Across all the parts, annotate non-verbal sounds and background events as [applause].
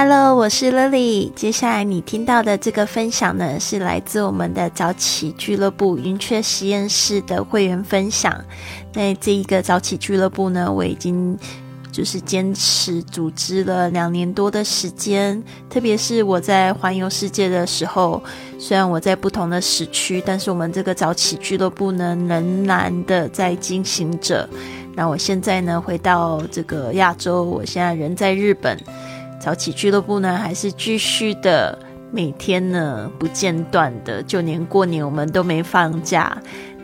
Hello，我是 Lily。接下来你听到的这个分享呢，是来自我们的早起俱乐部云雀实验室的会员分享。那这一个早起俱乐部呢，我已经就是坚持组织了两年多的时间。特别是我在环游世界的时候，虽然我在不同的时区，但是我们这个早起俱乐部呢，仍然的在进行着。那我现在呢，回到这个亚洲，我现在人在日本。早起俱乐部呢，还是继续的，每天呢不间断的，就连过年我们都没放假。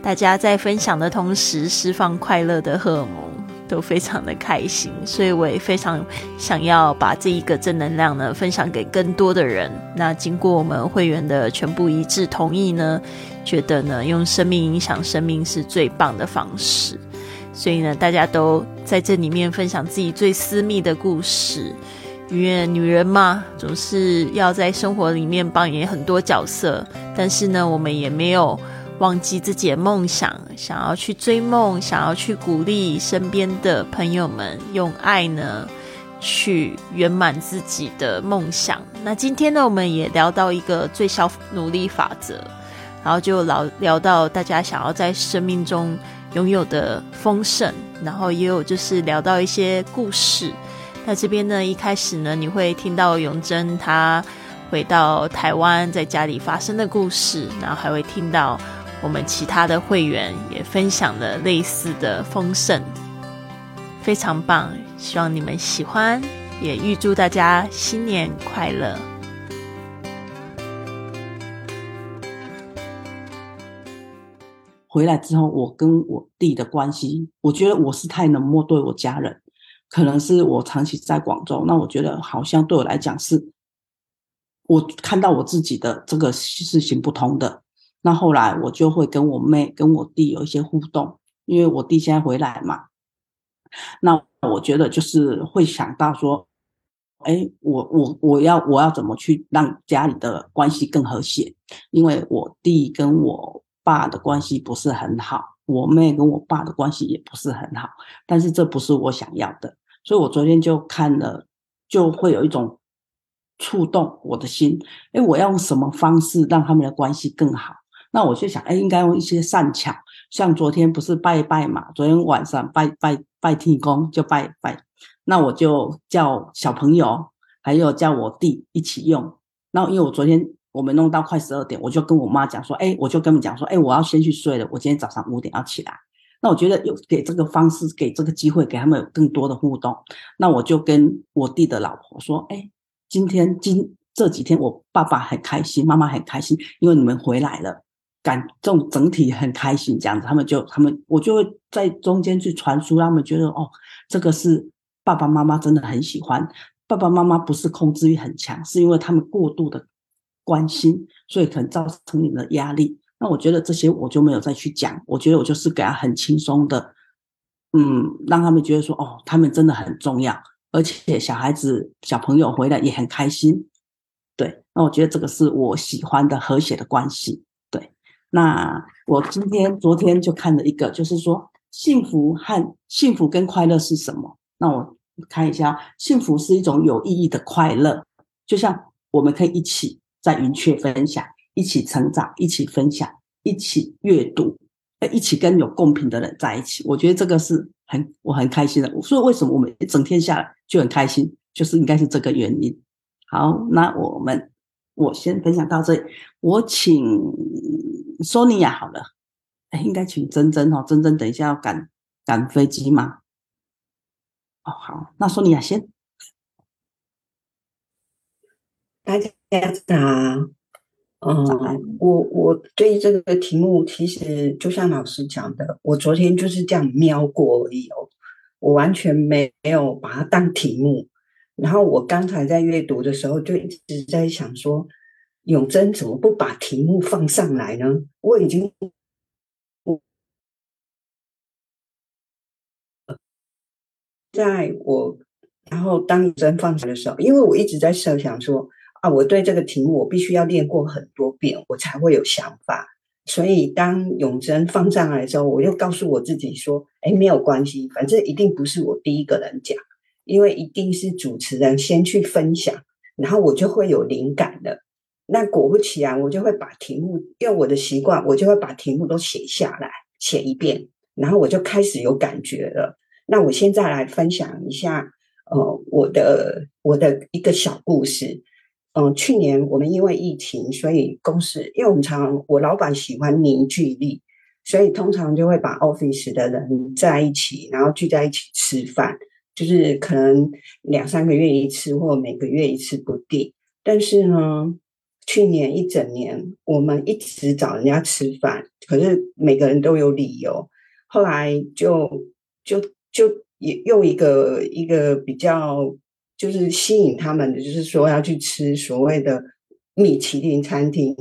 大家在分享的同时，释放快乐的荷尔蒙，都非常的开心。所以我也非常想要把这一个正能量呢，分享给更多的人。那经过我们会员的全部一致同意呢，觉得呢，用生命影响生命是最棒的方式。所以呢，大家都在这里面分享自己最私密的故事。因为女人嘛，总是要在生活里面扮演很多角色，但是呢，我们也没有忘记自己的梦想，想要去追梦，想要去鼓励身边的朋友们，用爱呢去圆满自己的梦想。那今天呢，我们也聊到一个最小努力法则，然后就聊聊到大家想要在生命中拥有的丰盛，然后也有就是聊到一些故事。那这边呢，一开始呢，你会听到永贞她回到台湾在家里发生的故事，然后还会听到我们其他的会员也分享了类似的丰盛，非常棒，希望你们喜欢，也预祝大家新年快乐。回来之后，我跟我弟的关系，我觉得我是太冷漠对我家人。可能是我长期在广州，那我觉得好像对我来讲是，我看到我自己的这个是行不通的。那后来我就会跟我妹、跟我弟有一些互动，因为我弟现在回来嘛。那我觉得就是会想到说，哎，我我我要我要怎么去让家里的关系更和谐？因为我弟跟我爸的关系不是很好，我妹跟我爸的关系也不是很好，但是这不是我想要的。所以我昨天就看了，就会有一种触动我的心。哎，我要用什么方式让他们的关系更好？那我就想，哎，应该用一些善巧，像昨天不是拜拜嘛？昨天晚上拜拜拜天公就拜拜，那我就叫小朋友还有叫我弟一起用。那因为我昨天我们弄到快十二点，我就跟我妈讲说，哎，我就跟你们讲说，哎，我要先去睡了，我今天早上五点要起来。那我觉得有给这个方式，给这个机会，给他们有更多的互动。那我就跟我弟的老婆说：“哎，今天今这几天，我爸爸很开心，妈妈很开心，因为你们回来了，感这种整体很开心，这样子，他们就他们我就会在中间去传输，让他们觉得哦，这个是爸爸妈妈真的很喜欢。爸爸妈妈不是控制欲很强，是因为他们过度的关心，所以可能造成你的压力。”那我觉得这些我就没有再去讲，我觉得我就是给他很轻松的，嗯，让他们觉得说，哦，他们真的很重要，而且小孩子、小朋友回来也很开心，对。那我觉得这个是我喜欢的和谐的关系，对。那我今天、昨天就看了一个，就是说幸福和幸福跟快乐是什么？那我看一下，幸福是一种有意义的快乐，就像我们可以一起在云雀分享。一起成长，一起分享，一起阅读，一起跟有共频的人在一起，我觉得这个是很我很开心的。所以为什么我们一整天下来就很开心，就是应该是这个原因。好，那我们我先分享到这里，我请索尼娅好了，哎，应该请珍珍哦，珍珍等一下要赶赶飞机吗？哦，好，那索尼娅先，大家好。嗯，我我对这个题目其实就像老师讲的，我昨天就是这样瞄过而已哦，我完全没有把它当题目。然后我刚才在阅读的时候就一直在想说，永贞怎么不把题目放上来呢？我已经，在我然后当永贞放上来的时候，因为我一直在设想说。啊，我对这个题目我必须要练过很多遍，我才会有想法。所以当永贞放上来的时候，我又告诉我自己说：“哎，没有关系，反正一定不是我第一个人讲，因为一定是主持人先去分享，然后我就会有灵感的。那果不其然，我就会把题目，因为我的习惯，我就会把题目都写下来，写一遍，然后我就开始有感觉了。那我现在来分享一下，呃，我的我的一个小故事。嗯，去年我们因为疫情，所以公司，因为我们常我老板喜欢凝聚力，所以通常就会把 office 的人在一起，然后聚在一起吃饭，就是可能两三个月一次，或每个月一次不定。但是呢，去年一整年我们一直找人家吃饭，可是每个人都有理由，后来就就就也用一个一个比较。就是吸引他们的，就是说要去吃所谓的米其林餐厅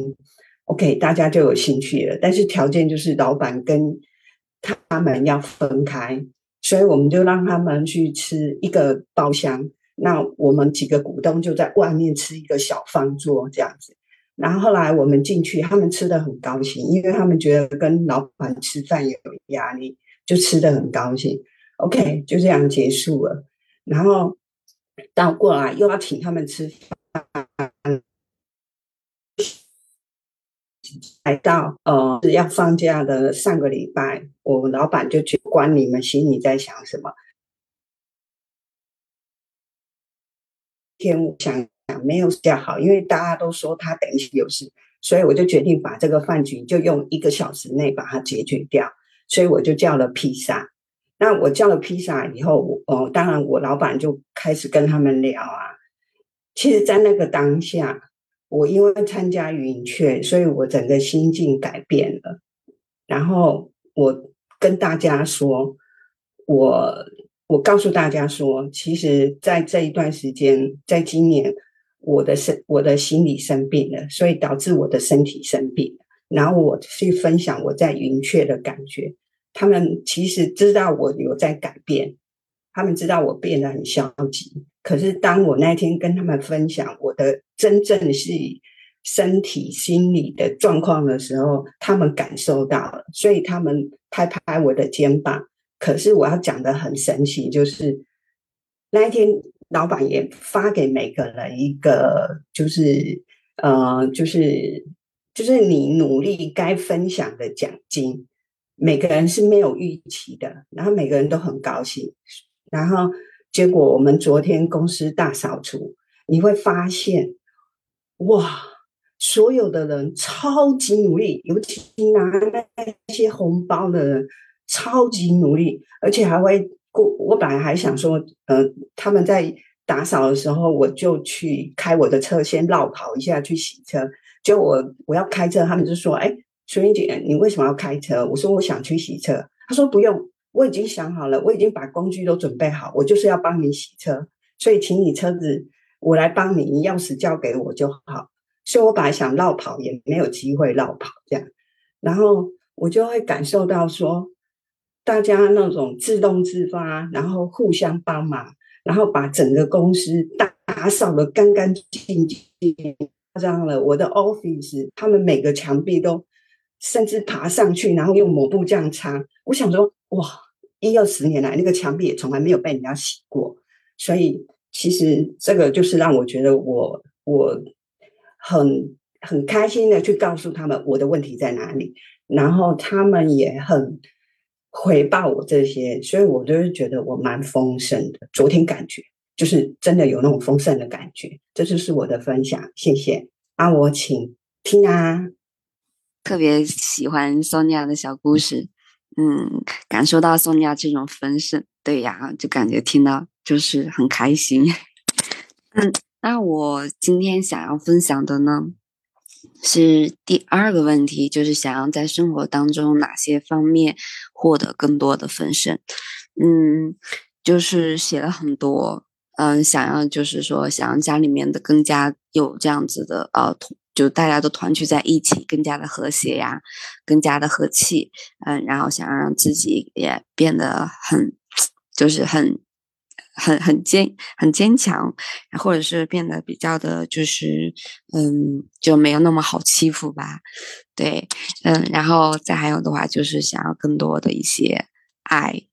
，OK，大家就有兴趣了。但是条件就是老板跟他们要分开，所以我们就让他们去吃一个包厢，那我们几个股东就在外面吃一个小方桌这样子。然后后来我们进去，他们吃的很高兴，因为他们觉得跟老板吃饭也有压力，就吃的很高兴。OK，就这样结束了。然后。倒过来又要请他们吃饭，来到呃要放假的上个礼拜，我老板就去关你们心里在想什么。天我想想没有比较好，因为大家都说他等一下有事，所以我就决定把这个饭局就用一个小时内把它解决掉，所以我就叫了披萨。那我叫了披萨以后，我哦，当然我老板就开始跟他们聊啊。其实，在那个当下，我因为参加云雀，所以我整个心境改变了。然后我跟大家说，我我告诉大家说，其实，在这一段时间，在今年，我的身我的心理生病了，所以导致我的身体生病。然后我去分享我在云雀的感觉。他们其实知道我有在改变，他们知道我变得很消极。可是当我那天跟他们分享我的真正是身体、心理的状况的时候，他们感受到了，所以他们拍拍我的肩膀。可是我要讲的很神奇，就是那一天老板也发给每个人一个，就是呃，就是就是你努力该分享的奖金。每个人是没有预期的，然后每个人都很高兴，然后结果我们昨天公司大扫除，你会发现，哇，所有的人超级努力，尤其拿那些红包的人超级努力，而且还会过。我本来还想说，呃，他们在打扫的时候，我就去开我的车先绕跑一下去洗车，就我我要开车，他们就说，哎。淑英姐，你为什么要开车？我说我想去洗车。他说不用，我已经想好了，我已经把工具都准备好，我就是要帮你洗车，所以请你车子我来帮你，你钥匙交给我就好。所以我本来想绕跑，也没有机会绕跑这样。然后我就会感受到说，大家那种自动自发，然后互相帮忙，然后把整个公司打打扫的干干净净。夸张了，我的 office，他们每个墙壁都。甚至爬上去，然后用抹布这样擦。我想说，哇，一二十年来，那个墙壁也从来没有被人家洗过。所以，其实这个就是让我觉得，我我很很开心的去告诉他们我的问题在哪里，然后他们也很回报我这些，所以我就是觉得我蛮丰盛的。昨天感觉就是真的有那种丰盛的感觉，这就是我的分享，谢谢。那我请听啊。特别喜欢 Sonia 的小故事，嗯，感受到 Sonia 这种丰盛，对呀，就感觉听到就是很开心。[laughs] 嗯，那我今天想要分享的呢，是第二个问题，就是想要在生活当中哪些方面获得更多的丰盛。嗯，就是写了很多，嗯，想要就是说想让家里面的更加有这样子的呃同。就大家都团聚在一起，更加的和谐呀，更加的和气，嗯，然后想让自己也变得很，就是很，很很坚很坚强，或者是变得比较的，就是嗯，就没有那么好欺负吧，对，嗯，然后再还有的话，就是想要更多的一些爱，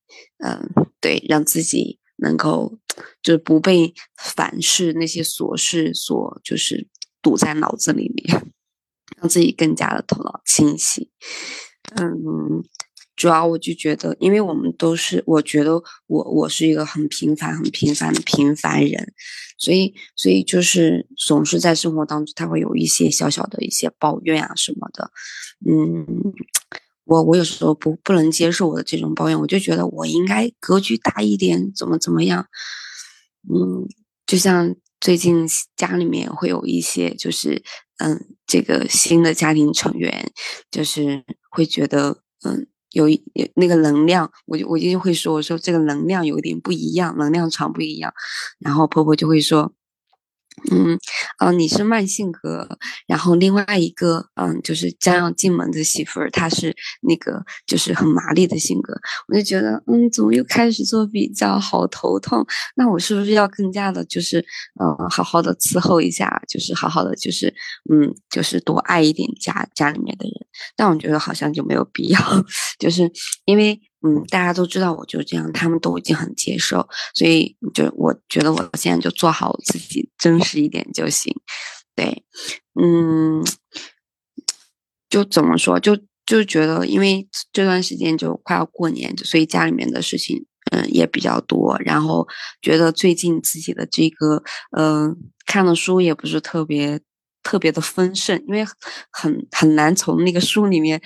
嗯，对，让自己能够就是不被凡事那些琐事所就是堵在脑子里面，让自己更加的头脑清晰。嗯。主要我就觉得，因为我们都是，我觉得我我是一个很平凡、很平凡的平凡人，所以所以就是总是在生活当中，他会有一些小小的一些抱怨啊什么的。嗯，我我有时候不不能接受我的这种抱怨，我就觉得我应该格局大一点，怎么怎么样。嗯，就像最近家里面会有一些，就是嗯，这个新的家庭成员，就是会觉得嗯。有有那个能量，我就我就会说，我说这个能量有点不一样，能量场不一样，然后婆婆就会说。嗯，哦，你是慢性格，然后另外一个，嗯，就是将要进门的媳妇儿，她是那个就是很麻利的性格，我就觉得，嗯，怎么又开始做比较，好头痛。那我是不是要更加的，就是，嗯，好好的伺候一下，就是好好的，就是，嗯，就是多爱一点家家里面的人。但我觉得好像就没有必要，[laughs] 就是因为。嗯，大家都知道我就这样，他们都已经很接受，所以就我觉得我现在就做好自己，真实一点就行。对，嗯，就怎么说，就就觉得，因为这段时间就快要过年，所以家里面的事情嗯也比较多，然后觉得最近自己的这个嗯看的书也不是特别特别的丰盛，因为很很难从那个书里面。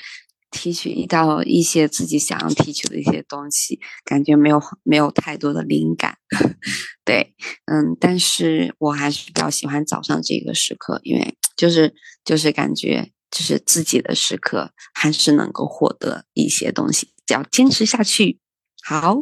提取到一些自己想要提取的一些东西，感觉没有没有太多的灵感，[laughs] 对，嗯，但是我还是比较喜欢早上这个时刻，因为就是就是感觉就是自己的时刻，还是能够获得一些东西，只要坚持下去。好，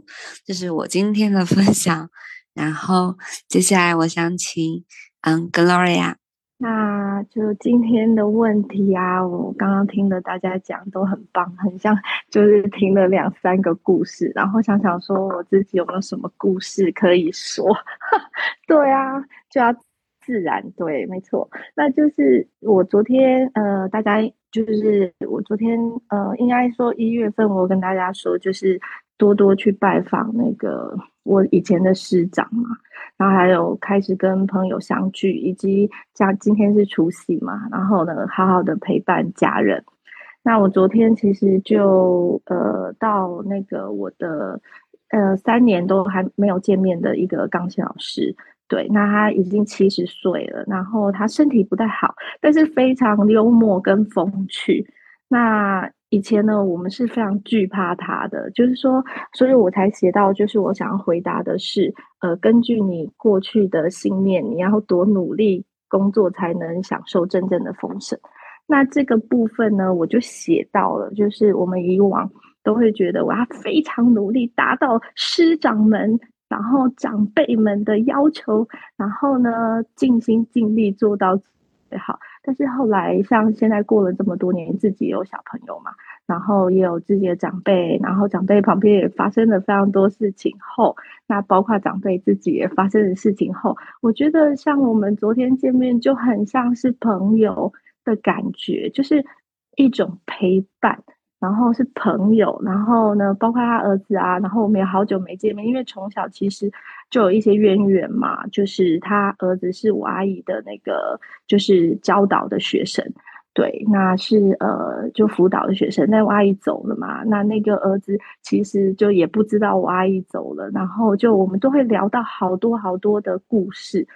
这是我今天的分享，然后接下来我想请嗯，Gloria。那就今天的问题啊，我刚刚听了大家讲都很棒，很像就是听了两三个故事，然后想想说我自己有没有什么故事可以说？[laughs] 对啊，就要自然对，没错。那就是我昨天呃，大家就是我昨天呃，应该说一月份我跟大家说，就是多多去拜访那个我以前的师长嘛。然后还有开始跟朋友相聚，以及像今天是除夕嘛，然后呢，好好的陪伴家人。那我昨天其实就呃到那个我的呃三年都还没有见面的一个钢琴老师，对，那他已经七十岁了，然后他身体不太好，但是非常幽默跟风趣。那以前呢，我们是非常惧怕他的，就是说，所以我才写到，就是我想要回答的是，呃，根据你过去的信念，你要多努力工作才能享受真正的丰盛。那这个部分呢，我就写到了，就是我们以往都会觉得我要非常努力达到师长们，然后长辈们的要求，然后呢，尽心尽力做到最好。但是后来，像现在过了这么多年，自己有小朋友嘛，然后也有自己的长辈，然后长辈旁边也发生了非常多事情后，那包括长辈自己也发生的事情后，我觉得像我们昨天见面就很像是朋友的感觉，就是一种陪伴。然后是朋友，然后呢，包括他儿子啊，然后我们也好久没见面，因为从小其实就有一些渊源嘛，就是他儿子是我阿姨的那个，就是教导的学生，对，那是呃就辅导的学生，那我阿姨走了嘛，那那个儿子其实就也不知道我阿姨走了，然后就我们都会聊到好多好多的故事。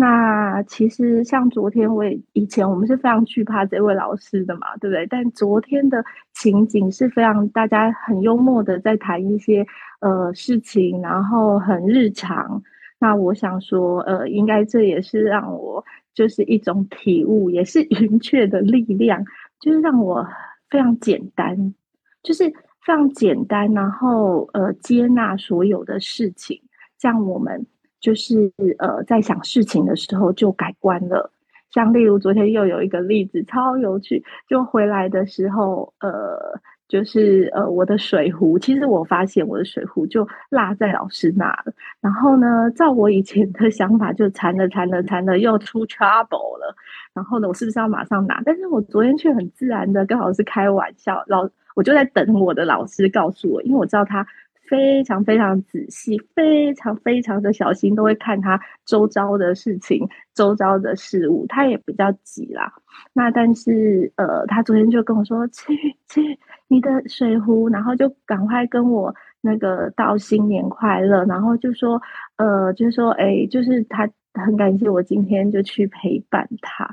那其实像昨天，我也以前我们是非常惧怕这位老师的嘛，对不对？但昨天的情景是非常大家很幽默的在谈一些呃事情，然后很日常。那我想说，呃，应该这也是让我就是一种体悟，也是 [laughs] 云雀的力量，就是让我非常简单，就是非常简单，然后呃接纳所有的事情，像我们。就是呃，在想事情的时候就改观了。像例如昨天又有一个例子，超有趣。就回来的时候，呃，就是呃，我的水壶，其实我发现我的水壶就落在老师那了。然后呢，照我以前的想法，就缠了缠了缠了，又出 trouble 了。然后呢，我是不是要马上拿？但是我昨天却很自然的跟老师开玩笑，老我就在等我的老师告诉我，因为我知道他。非常非常仔细，非常非常的小心，都会看他周遭的事情、周遭的事物。他也比较急啦。那但是呃，他昨天就跟我说：“去去你的水壶。”然后就赶快跟我那个道新年快乐，然后就说呃，就是说哎，就是他。很感谢我今天就去陪伴他，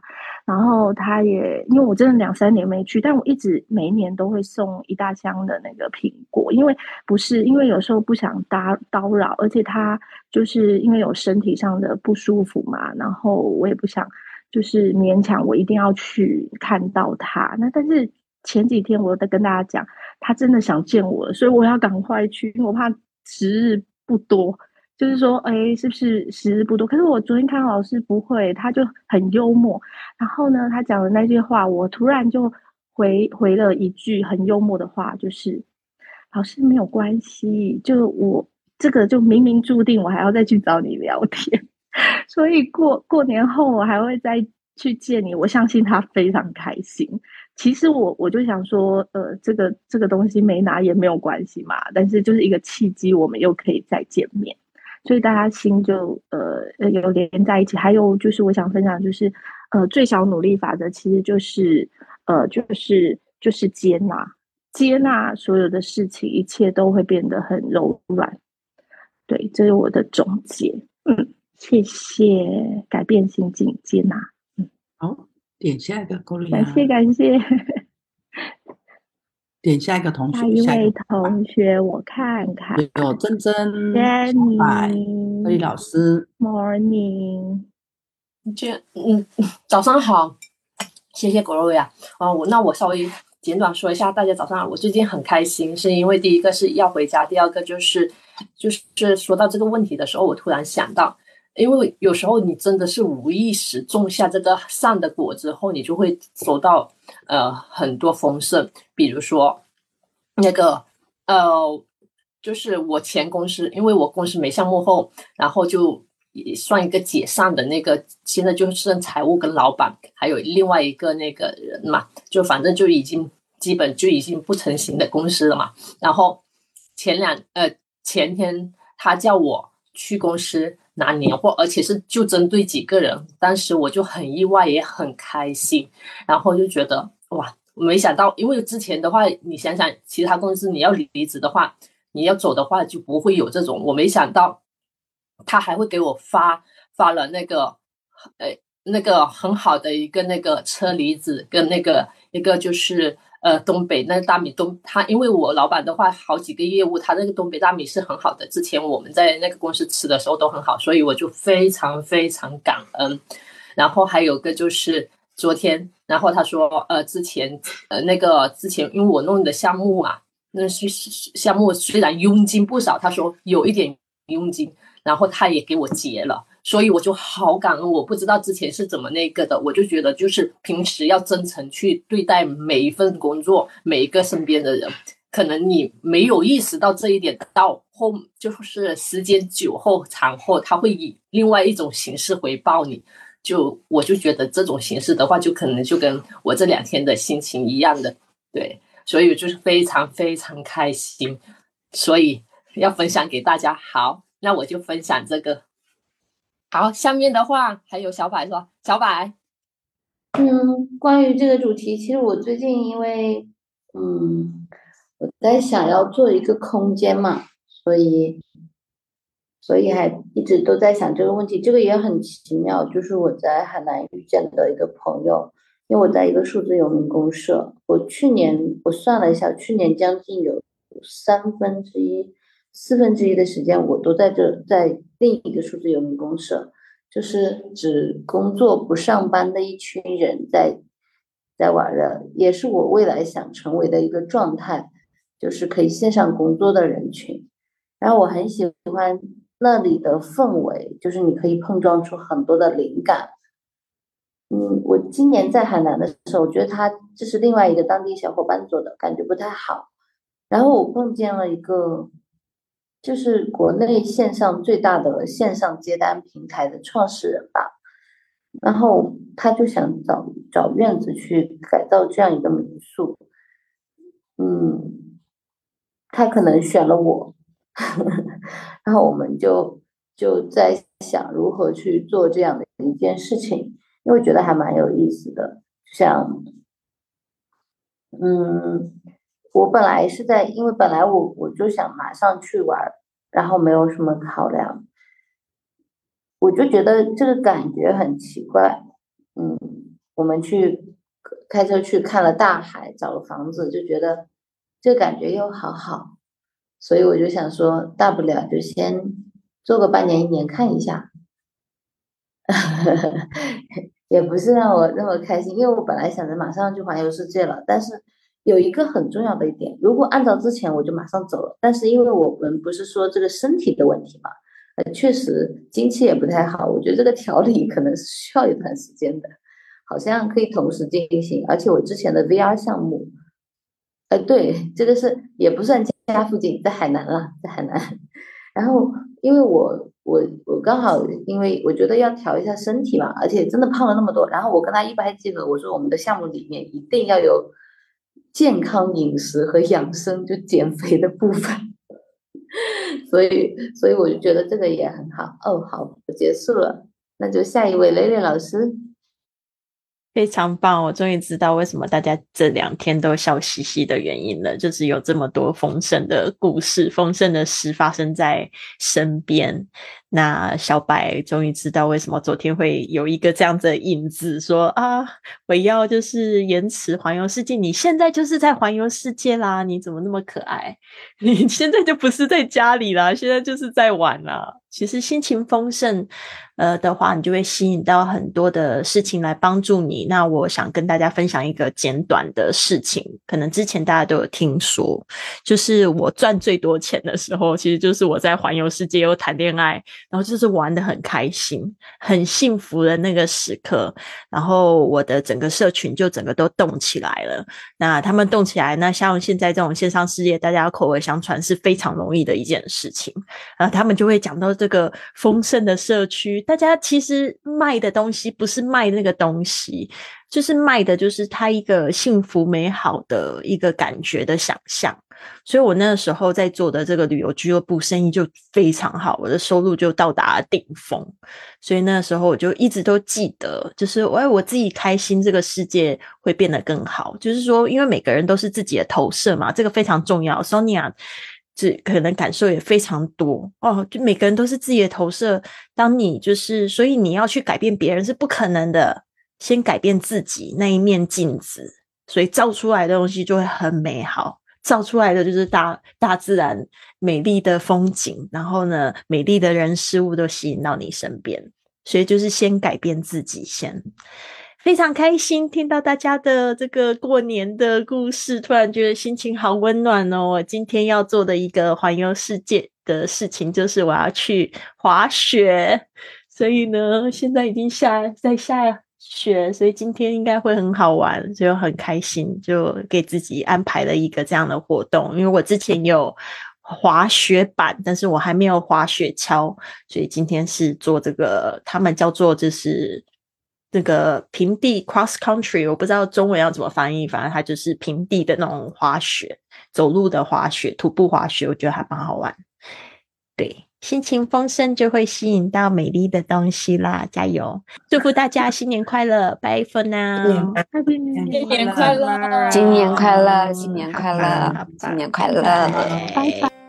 然后他也因为我真的两三年没去，但我一直每一年都会送一大箱的那个苹果，因为不是因为有时候不想打叨扰，而且他就是因为有身体上的不舒服嘛，然后我也不想就是勉强我一定要去看到他。那但是前几天我在跟大家讲，他真的想见我，所以我要赶快去，因为我怕时日不多。就是说，哎，是不是时日不多？可是我昨天看老师不会，他就很幽默。然后呢，他讲的那句话，我突然就回回了一句很幽默的话，就是老师没有关系，就我这个就冥冥注定，我还要再去找你聊天。[laughs] 所以过过年后我还会再去见你，我相信他非常开心。其实我我就想说，呃，这个这个东西没拿也没有关系嘛，但是就是一个契机，我们又可以再见面。所以大家心就呃有连在一起，还有就是我想分享就是，呃最小努力法则其实就是呃就是就是接纳接纳所有的事情，一切都会变得很柔软。对，这是我的总结。嗯，谢谢改变心境，接纳。嗯，好，点下一个勾勒。感谢感谢。点下一个同学，下一位同学，我看看，有珍珍，Jenny，何丽老师，Morning，就嗯，早上好，谢谢果肉呀，啊，我那我稍微简短说一下，大家早上好，我最近很开心，是因为第一个是要回家，第二个就是就是说到这个问题的时候，我突然想到，因为有时候你真的是无意识种下这个善的果之后，你就会收到。呃，很多丰盛，比如说那个呃，就是我前公司，因为我公司没项目后，然后就算一个解散的那个，现在就剩财务跟老板，还有另外一个那个人嘛，就反正就已经基本就已经不成型的公司了嘛。然后前两呃前天他叫我去公司拿年货，而且是就针对几个人，当时我就很意外也很开心，然后就觉得。哇，没想到，因为之前的话，你想想，其他公司你要离职的话，你要走的话，就不会有这种。我没想到，他还会给我发发了那个，呃，那个很好的一个那个车厘子跟那个一个就是呃东北那大米东，他因为我老板的话好几个业务，他那个东北大米是很好的，之前我们在那个公司吃的时候都很好，所以我就非常非常感恩。然后还有个就是昨天。然后他说，呃，之前，呃，那个之前，因为我弄的项目嘛，那是项目虽然佣金不少，他说有一点佣金，然后他也给我结了，所以我就好感恩。我不知道之前是怎么那个的，我就觉得就是平时要真诚去对待每一份工作，每一个身边的人，可能你没有意识到这一点，到后就是时间久后长后，他会以另外一种形式回报你。就我就觉得这种形式的话，就可能就跟我这两天的心情一样的，对，所以就是非常非常开心，所以要分享给大家。好，那我就分享这个。好，下面的话还有小柏说，小柏，嗯，关于这个主题，其实我最近因为，嗯，我在想要做一个空间嘛，所以。所以还一直都在想这个问题，这个也很奇妙。就是我在海南遇见的一个朋友，因为我在一个数字游民公社，我去年我算了一下，去年将近有三分之一、四分之一的时间，我都在这在另一个数字游民公社，就是只工作不上班的一群人在在玩的，也是我未来想成为的一个状态，就是可以线上工作的人群。然后我很喜欢。那里的氛围就是你可以碰撞出很多的灵感。嗯，我今年在海南的时候，我觉得他这是另外一个当地小伙伴做的，感觉不太好。然后我碰见了一个，就是国内线上最大的线上接单平台的创始人吧。然后他就想找找院子去改造这样一个民宿。嗯，他可能选了我。[laughs] 然后我们就就在想如何去做这样的一件事情，因为觉得还蛮有意思的。像，嗯，我本来是在，因为本来我我就想马上去玩，然后没有什么考量，我就觉得这个感觉很奇怪。嗯，我们去开车去看了大海，找了房子，就觉得这个感觉又好好。所以我就想说，大不了就先做个半年一年看一下，[laughs] 也不是让我那么开心，因为我本来想着马上就环游世界了。但是有一个很重要的一点，如果按照之前我就马上走了，但是因为我们不是说这个身体的问题嘛，呃，确实经期也不太好，我觉得这个调理可能是需要一段时间的，好像可以同时进行。而且我之前的 VR 项目，呃，对，这个是也不算。家附近在海南了，在海南。然后因为我我我刚好因为我觉得要调一下身体嘛，而且真的胖了那么多。然后我跟他一拍即合，我说我们的项目里面一定要有健康饮食和养生，就减肥的部分。所以所以我就觉得这个也很好。哦，好，结束了，那就下一位雷雷老师。非常棒！我终于知道为什么大家这两天都笑嘻嘻的原因了，就是有这么多丰盛的故事、丰盛的事发生在身边。那小白终于知道为什么昨天会有一个这样子的影子，说啊，我要就是延迟环游世界。你现在就是在环游世界啦，你怎么那么可爱？[laughs] 你现在就不是在家里啦，现在就是在玩啦。其实心情丰盛，呃的话，你就会吸引到很多的事情来帮助你。那我想跟大家分享一个简短的事情，可能之前大家都有听说，就是我赚最多钱的时候，其实就是我在环游世界又谈恋爱，然后就是玩的很开心、很幸福的那个时刻。然后我的整个社群就整个都动起来了。那他们动起来，那像现在这种线上事业，大家口耳相传是非常容易的一件事情。然后他们就会讲到这。这个丰盛的社区，大家其实卖的东西不是卖那个东西，就是卖的就是他一个幸福美好的一个感觉的想象。所以我那个时候在做的这个旅游俱乐部生意就非常好，我的收入就到达顶峰。所以那时候我就一直都记得，就是我我自己开心，这个世界会变得更好。就是说，因为每个人都是自己的投射嘛，这个非常重要。Sonia。这可能感受也非常多哦，就每个人都是自己的投射。当你就是，所以你要去改变别人是不可能的，先改变自己那一面镜子，所以照出来的东西就会很美好。照出来的就是大大自然美丽的风景，然后呢，美丽的人事物都吸引到你身边。所以就是先改变自己先。非常开心听到大家的这个过年的故事，突然觉得心情好温暖哦。我今天要做的一个环游世界的事情，就是我要去滑雪。所以呢，现在已经下在下雪，所以今天应该会很好玩，就很开心，就给自己安排了一个这样的活动。因为我之前有滑雪板，但是我还没有滑雪橇，所以今天是做这个，他们叫做就是。这个平地 cross country，我不知道中文要怎么翻译，反正它就是平地的那种滑雪，走路的滑雪，徒步滑雪，我觉得还蛮好玩。对，心情丰盛就会吸引到美丽的东西啦，加油！祝福大家新年快乐拜拜 for now，新年快乐，新年快乐，新年快乐，新年快乐，拜拜。